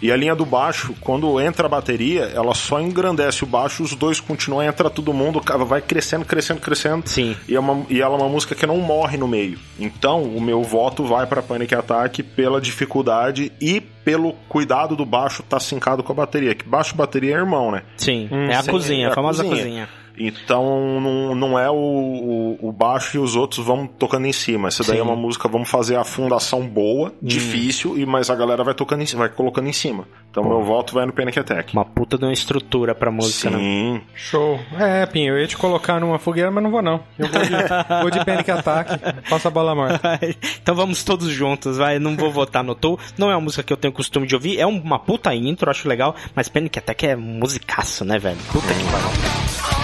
E a linha do baixo, quando entra a bateria, ela só engrandece o baixo, os dois continuam, entra todo mundo, vai crescendo, crescendo, crescendo. Sim. E, é uma- e ela é uma música que não morre no meio. Então, o meu voto vai para Panic Attack pela dificuldade e pelo cuidado do baixo estar sincado com a bateria. Que baixo e bateria é irmão, né? Sim, é a Sim, cozinha, é a famosa cozinha. Então não, não é o, o, o baixo e os outros vão tocando em cima. Essa daí Sim. é uma música, vamos fazer a fundação boa, difícil, e mas a galera vai tocando em cima, vai colocando em cima. Então meu voto vai no Panic Attack. Uma puta de uma estrutura pra música, né? Sim. Show. É, Pinho, eu ia te colocar numa fogueira, mas não vou não. Eu vou de, vou de Panic Attack, passa a bola morta. então vamos todos juntos, vai. Não vou votar no Tool. Não é uma música que eu tenho costume de ouvir. É uma puta intro, acho legal. Mas Panic Attack é musicaço, né, velho? Puta que pariu.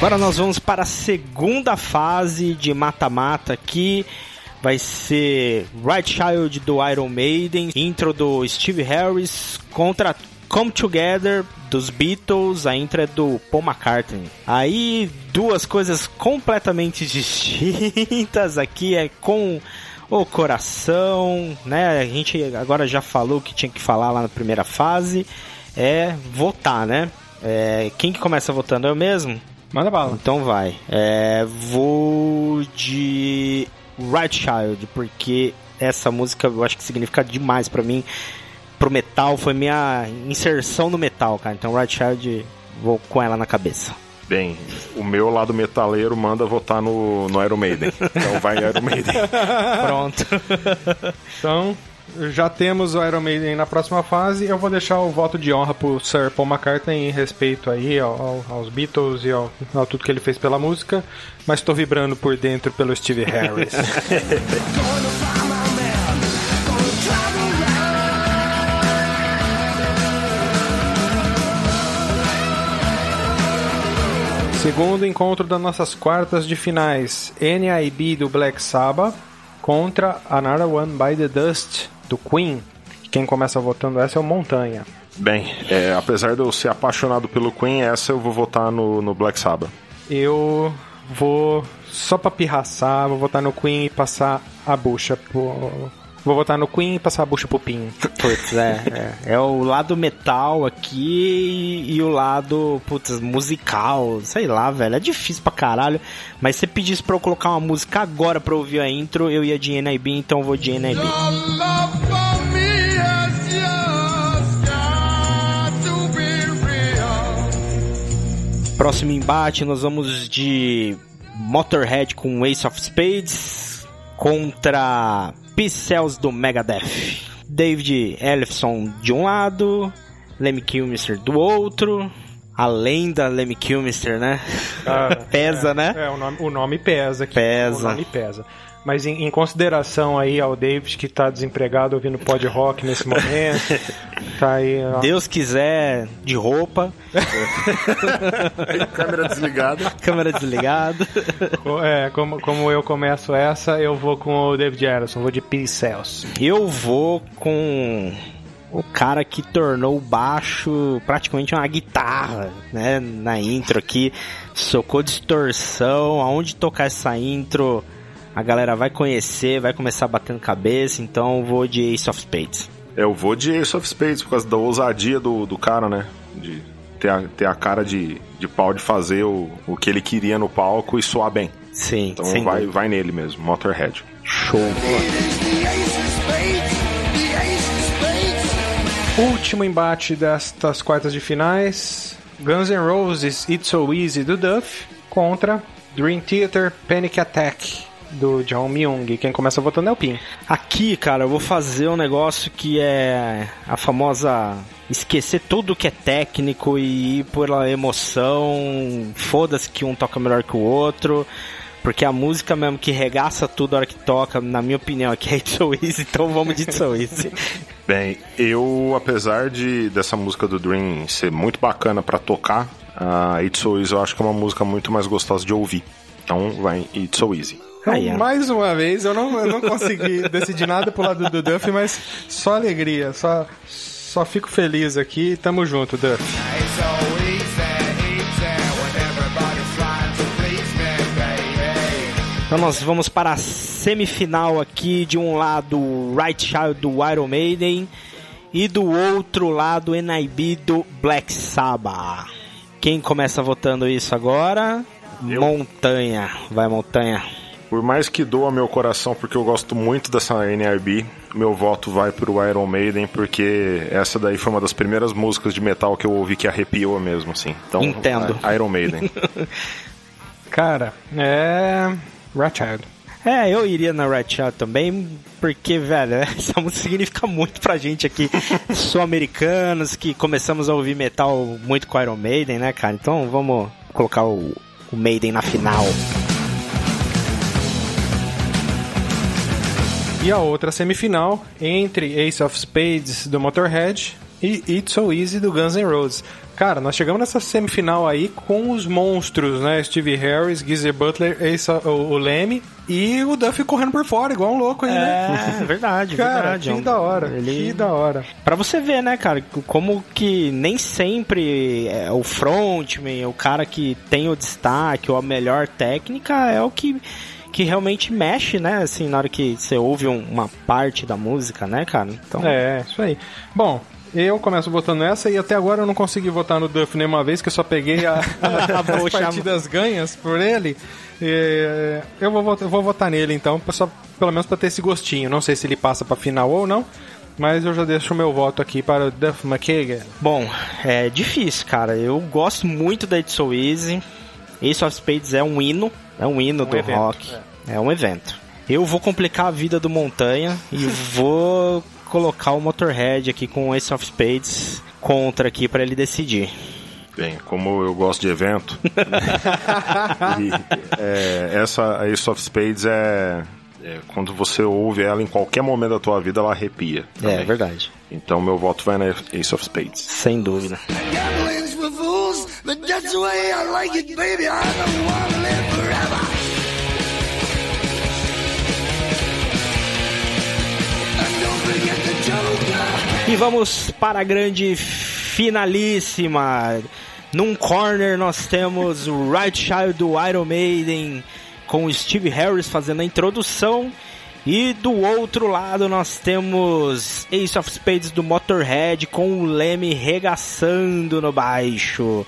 Agora nós vamos para a segunda fase de mata-mata aqui. Vai ser Right Child do Iron Maiden, intro do Steve Harris contra Come Together dos Beatles, a intro é do Paul McCartney. Aí duas coisas completamente distintas aqui é com o coração, né? A gente agora já falou o que tinha que falar lá na primeira fase, é votar, né? É, quem que começa votando é eu mesmo? Manda bala. Então vai. É, vou de Right Child, porque essa música eu acho que significa demais pra mim. Pro metal, foi minha inserção no metal, cara. Então Right Child, vou com ela na cabeça. Bem, o meu lado metaleiro manda votar no, no Iron Maiden. Então vai Iron Maiden. Pronto. Então, já temos o Iron Maiden na próxima fase. Eu vou deixar o voto de honra pro Sir Paul McCartney em respeito aí ao- ao- aos Beatles e ao, ao tudo que ele fez pela música. Mas tô vibrando por dentro pelo Steve Harris. Segundo encontro das nossas quartas de finais, NIB do Black Sabbath contra Another One by the Dust do Queen. Quem começa votando essa é o Montanha. Bem, é, apesar de eu ser apaixonado pelo Queen, essa eu vou votar no, no Black Sabbath. Eu vou só pra pirraçar, vou votar no Queen e passar a bucha pro. Vou votar no Queen e passar a bucha pro Pinho. Putz, é, é. É o lado metal aqui e o lado, putz, musical. Sei lá, velho. É difícil pra caralho. Mas se você pedisse pra eu colocar uma música agora pra ouvir a intro, eu ia de NIB, então eu vou de NIB. Próximo embate, nós vamos de Motorhead com Ace of Spades contra Pincels do Megadeth. David Ellefson de um lado, Lemmy Kilmister do outro. A lenda Lemmy Kilmister, né? Pesa, né? É, o nome, o nome pesa aqui. Pesa. O nome pesa. Mas em, em consideração aí ao David que tá desempregado ouvindo pod rock nesse momento, tá aí. ó, Deus quiser, de roupa, Câmera desligada. câmera desligada. é, como, como eu começo essa, eu vou com o David Ellison, vou de Pincels. Eu vou com o cara que tornou o baixo praticamente uma guitarra, né? Na intro aqui, socou distorção, aonde tocar essa intro a galera vai conhecer, vai começar batendo cabeça, então eu vou de Ace of Spades. Eu vou de Ace of Spades por causa da ousadia do, do cara, né? De ter a, ter a cara de, de pau de fazer o, o que ele queria no palco e soar bem. Sim, Então sem vai, dúvida. vai nele mesmo, Motorhead. Show. Último embate destas quartas de finais: Guns N' Roses It's So Easy do Duff contra Dream Theater Panic Attack do John Myung. Quem começa votando é o Pin. Aqui, cara, eu vou fazer um negócio que é a famosa esquecer tudo que é técnico e ir pela emoção. Foda-se que um toca melhor que o outro. Porque a música mesmo que regaça tudo a hora que toca, na minha opinião, aqui é It's So Easy, então vamos de It's So Easy. Bem, eu, apesar de dessa música do Dream ser muito bacana pra tocar, a It's So Easy eu acho que é uma música muito mais gostosa de ouvir. Então vai It's So Easy. Ó. Mais uma vez, eu não, eu não consegui decidir nada pro lado do Duff, mas só alegria, só, só fico feliz aqui. Tamo junto, Duff. Então nós vamos para a semifinal aqui, de um lado Right Child do Iron Maiden e do outro lado NIB do Black Sabbath. Quem começa votando isso agora? Eu. Montanha. Vai, Montanha. Por mais que doa meu coração, porque eu gosto muito dessa NRB, meu voto vai pro Iron Maiden, porque essa daí foi uma das primeiras músicas de metal que eu ouvi que arrepiou mesmo, assim. Então, Entendo. Iron Maiden. Cara, é. Ratchild. É, eu iria na Child também, porque, velho, essa música significa muito pra gente aqui, sul-americanos, que começamos a ouvir metal muito com Iron Maiden, né, cara? Então vamos colocar o, o Maiden na final. E a outra semifinal entre Ace of Spades do Motorhead e It's So Easy do Guns N' Roses. Cara, nós chegamos nessa semifinal aí com os monstros, né? Steve Harris, Geezer Butler, Ace, o, o Leme e o Duffy correndo por fora, igual um louco aí, né? É, verdade, Cara, verdade. que É da hora, Ele... que da hora. Pra você ver, né, cara, como que nem sempre é o frontman, o cara que tem o destaque ou a melhor técnica é o que, que realmente mexe, né, assim, na hora que você ouve um- uma parte da música, né, cara? Então, É, isso aí. Bom, eu começo votando nessa e até agora eu não consegui votar no Duff nenhuma vez, que eu só peguei a, Acabou as chamando. partidas ganhas por ele. E, eu, vou, votar- eu vou votar nele então, só, pelo menos pra ter esse gostinho. Não sei se ele passa pra final ou não, mas eu já deixo o meu voto aqui para o Duff McKagan. Bom, é difícil, cara. Eu gosto muito da It's So Easy. Ace of Spades é um hino, é um hino do evento, rock. É. um evento. Eu vou complicar a vida do Montanha e vou colocar o Motorhead aqui com o Ace of Spades contra aqui pra ele decidir. Bem, como eu gosto de evento, e, é, essa Ace of Spades é, é quando você ouve ela em qualquer momento da tua vida, ela arrepia. É também. verdade. Então meu voto vai na Ace of Spades. Sem dúvida. Fools, but that's the way I like it, baby. I don't wanna live E vamos para a grande finalíssima. Num corner nós temos o Right Child do Iron Maiden com o Steve Harris fazendo a introdução. E do outro lado nós temos Ace of Spades do Motorhead com o Leme regaçando no baixo.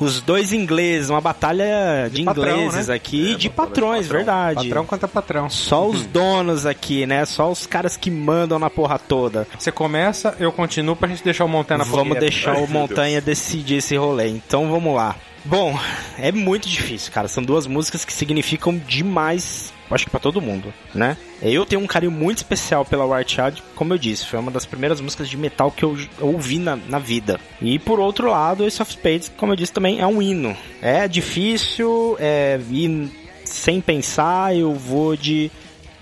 Os dois ingleses, uma batalha de, patrão, ingleses né? aqui, É, de batalha de patrões, patrão. verdade. Patrão contra patrão. Só os donos aqui, né? Só os caras que mandam na porra toda. Você começa, eu continuo pra gente deixar o Montanha na Vamos fogueira. deixar Ai, o Montanha decidir esse rolê. Então vamos lá. Bom, é muito difícil, cara. São duas músicas que significam demais, acho que pra todo mundo, né? Eu tenho um carinho muito especial pela White Child, como eu disse, foi uma das primeiras músicas de metal que eu ouvi na, na vida. E por outro lado, Ace of Spades, como eu disse também, é um hino. É difícil, é ir sem pensar, eu vou de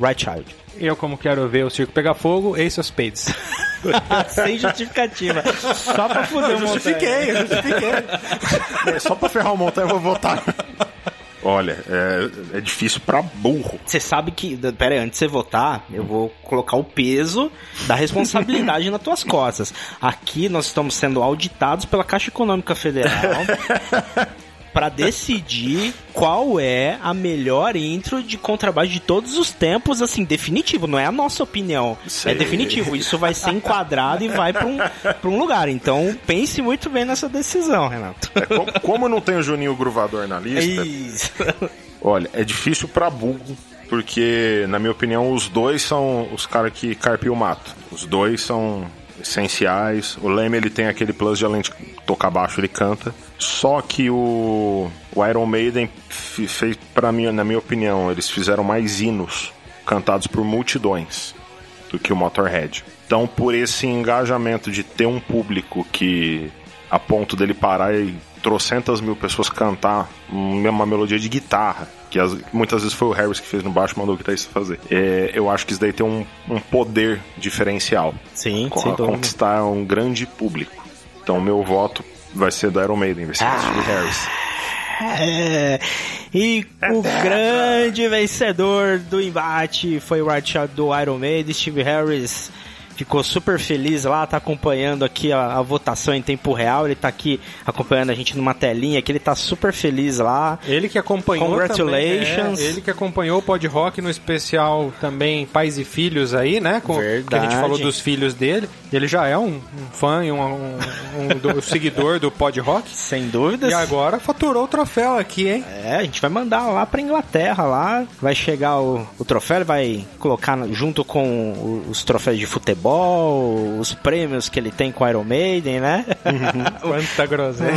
Right Child. Eu, como quero ver o circo pegar fogo, Ace of Spades. sem justificativa. Só pra fuder o Montanha. justifiquei, eu justifiquei. É, só pra ferrar o montanha eu vou votar. Olha, é, é difícil pra burro. Você sabe que. Pera aí, antes de você votar, eu vou colocar o peso da responsabilidade nas tuas costas. Aqui nós estamos sendo auditados pela Caixa Econômica Federal. pra decidir qual é a melhor intro de contrabaixo de todos os tempos, assim, definitivo, não é a nossa opinião. Sei. É definitivo, isso vai ser enquadrado e vai pra um, pra um lugar. Então, pense muito bem nessa decisão, Renato. É, como, como não tem o Juninho Gruvador na lista, Isso. olha, é difícil pra burro, porque, na minha opinião, os dois são os caras que carpiam o mato. Os dois são essenciais. O Leme, ele tem aquele plus de além de tocar baixo, ele canta. Só que o, o Iron Maiden fe- fez, para mim, na minha opinião, eles fizeram mais hinos cantados por multidões do que o Motorhead. Então, por esse engajamento de ter um público que, a ponto dele parar e trocentas mil pessoas cantar uma melodia de guitarra, que as- muitas vezes foi o Harris que fez no baixo e mandou o guitarrista fazer. É, eu acho que isso daí tem um, um poder diferencial. Sim, sem dúvida. conquistar um grande público. Então, meu voto vai ser do Iron Maiden, vai ser do Steve Harris. É. E o grande vencedor do embate foi o Shot do Iron Maiden, Steve Harris. Ficou super feliz lá, tá acompanhando aqui a, a votação em tempo real. Ele tá aqui acompanhando a gente numa telinha que ele tá super feliz lá. Ele que acompanhou Congratulations. também, é, ele que acompanhou o Pod Rock no especial também Pais e Filhos aí, né? Com, Verdade. Que a gente falou dos filhos dele. Ele já é um, um fã e um, um- um do- seguidor do Pod Rock. Sem dúvidas. E agora faturou o troféu aqui, hein? É, a gente vai mandar lá pra Inglaterra lá. Vai chegar o, o troféu, ele vai colocar junto com os troféus de futebol, os prêmios que ele tem com o Iron Maiden, né? Quanta groselha.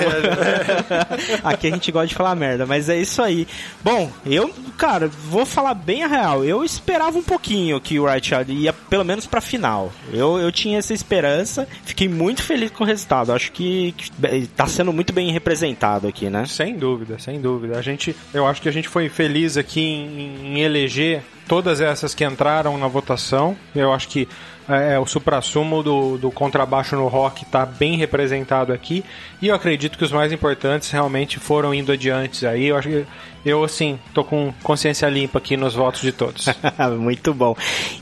Aqui a gente gosta de falar merda, mas é isso aí. Bom, eu, cara, vou falar bem a real. Eu esperava um pouquinho que o Right Child ia pelo menos pra final. Eu, eu tinha essa esperança, fiquei muito feliz com o resultado. Acho que, que tá sendo muito bem representado aqui, né? Sem dúvida, sem dúvida. A gente, eu acho que a gente foi feliz aqui em, em eleger todas essas que entraram na votação. Eu acho que é, o supra-sumo do, do contrabaixo no rock está bem representado aqui. E eu acredito que os mais importantes realmente foram indo adiante aí. Eu acho que eu, assim, tô com consciência limpa aqui nos votos de todos. Muito bom.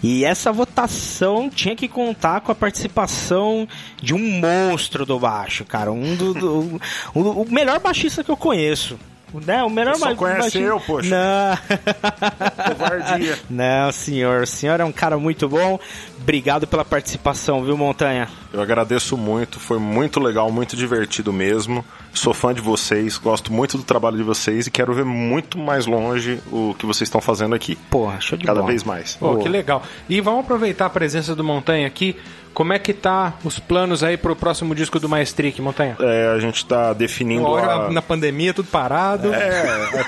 E essa votação tinha que contar com a participação de um monstro do baixo, cara. Um do, do- o, o melhor baixista que eu conheço. Né? O melhor Você só conhece eu, poxa. Não. Covardia. Não, senhor. O senhor é um cara muito bom. Obrigado pela participação, viu, Montanha? Eu agradeço muito, foi muito legal, muito divertido mesmo. Sou fã de vocês, gosto muito do trabalho de vocês e quero ver muito mais longe o que vocês estão fazendo aqui. Porra, show de Cada bola. vez mais. Pô, Boa. que legal. E vamos aproveitar a presença do Montanha aqui. Como é que tá os planos aí pro próximo disco do Maestric, Montanha? É, a gente tá definindo Agora, a... na pandemia, tudo parado. É,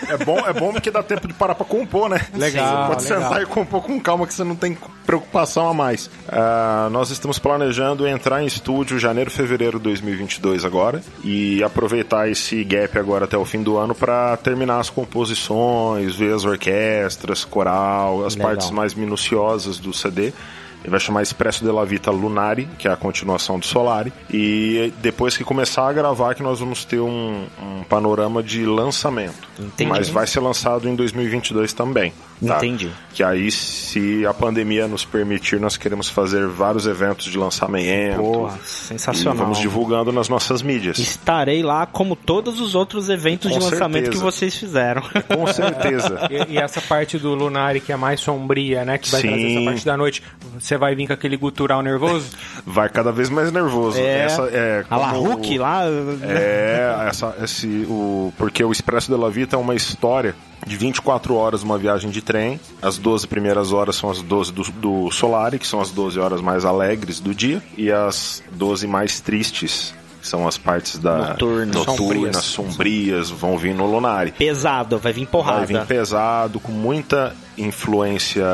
é, é bom, é bom porque dá tempo de parar pra compor, né? Legal, Você pode legal. sentar e compor com calma que você não tem preocupação a mais. Ah, nós estamos planejando entrar em estúdio janeiro, fevereiro de 2022 agora e aproveitar esse gap agora até o fim do ano para terminar as composições, ver as orquestras, coral, as Legal. partes mais minuciosas do CD. Ele vai chamar Expresso de la Vita Lunari, que é a continuação do Solari. E depois que começar a gravar, que nós vamos ter um, um panorama de lançamento. Entendi. Mas vai ser lançado em 2022 também. Tá? Entendi. Que aí, se a pandemia nos permitir, nós queremos fazer vários eventos de lançamento. Porra, E sensacional. vamos divulgando nas nossas mídias. Estarei lá como todos os outros eventos Com de lançamento certeza. que vocês fizeram. Com certeza. E, e essa parte do Lunari que é mais sombria, né? Que vai Sim. trazer essa parte da noite. Você vai vir com aquele gutural nervoso? Vai cada vez mais nervoso. É. Essa é A La Hulk lá. É, essa, esse, o, porque o Expresso de la Vita é uma história de 24 horas uma viagem de trem. As 12 primeiras horas são as 12 do, do Solari, que são as 12 horas mais alegres do dia, e as 12 mais tristes, que são as partes da Noturnas. noturnas, sombrias, vão vir no Lunari. Pesado, vai vir Vai porrada. vir pesado, com muita influência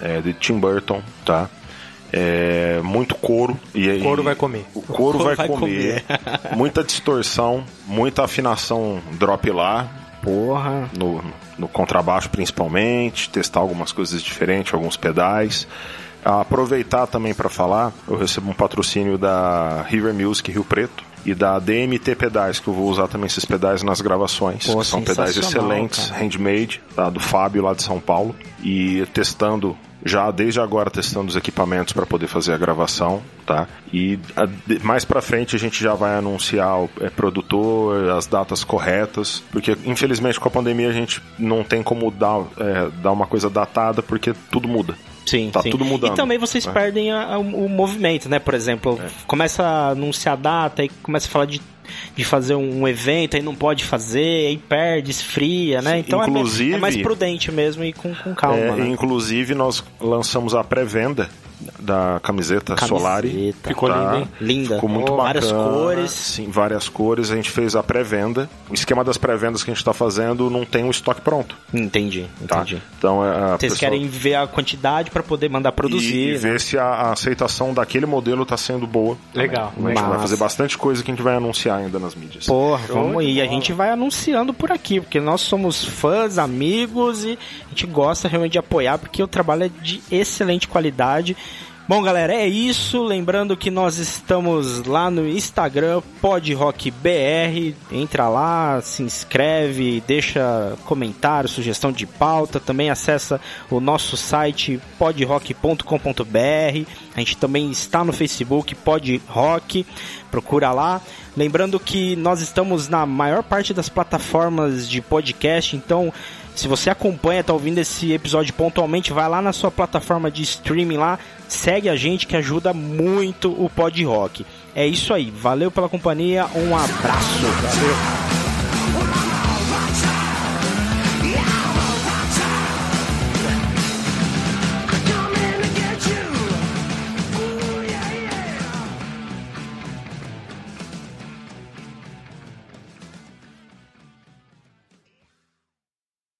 é, de Tim Burton, tá? É, muito couro. E, O couro e- vai comer. O couro, couro vai, vai comer. muita distorção, muita afinação drop lá, Porra. no, no contrabaixo principalmente, testar algumas coisas diferentes, alguns pedais. Aproveitar também para falar, eu recebo um patrocínio da River Music Rio Preto, e da DMT Pedais, que eu vou usar também esses pedais nas gravações. Pô, que são pedais excelentes, cara. handmade, tá? do Fábio lá de São Paulo. E testando já desde agora testando os equipamentos para poder fazer a gravação, tá? E a- mais para frente a gente já vai anunciar o é, produtor, as datas corretas, porque infelizmente com a pandemia a gente não tem como dar, é, dar uma coisa datada porque tudo muda. Sim, Tá sim. tudo mudando, E também vocês né? perdem a- a- o movimento, né? Por exemplo, É. começa a anunciar a data, aí começa a falar de, de fazer um evento, aí não pode fazer, aí perde, esfria, né? Sim, então é inclusive- é, mais prudente mesmo e com, com calma, É, né? Inclusive nós lançamos a pré-venda da camiseta, Solari. Camiseta. Ficou lindo, hein? Linda. Ficou muito Oh, bacana. várias cores. Sim, várias cores. A gente fez a pré-venda. O esquema das pré-vendas que a gente está fazendo não tem o estoque pronto. Entendi, Tá? entendi. Então é, a Vocês pessoa- querem ver a quantidade para poder mandar e, produzir, e né? ver se a, a aceitação daquele modelo está sendo boa. Legal. A gente vai Massa. fazer bastante coisa que a gente vai anunciar ainda nas mídias. Porra, Show vamos ir. A gente vai anunciando por aqui, porque nós somos fãs, amigos e a gente gosta realmente de apoiar, porque o trabalho é de excelente qualidade. Bom, galera, é isso. Lembrando que nós estamos lá no Instagram, PodRockBR. Entra lá, se inscreve, deixa comentário, sugestão de pauta. Também acessa o nosso site podrock.com.br. A gente também está no Facebook, Podrock. Procura lá. Lembrando que nós estamos na maior parte das plataformas de podcast, então se você acompanha, tá ouvindo esse episódio pontualmente, vai lá na sua plataforma de streaming lá, segue a gente que ajuda muito o Pod Rock. É isso aí, valeu pela companhia, um abraço. Valeu.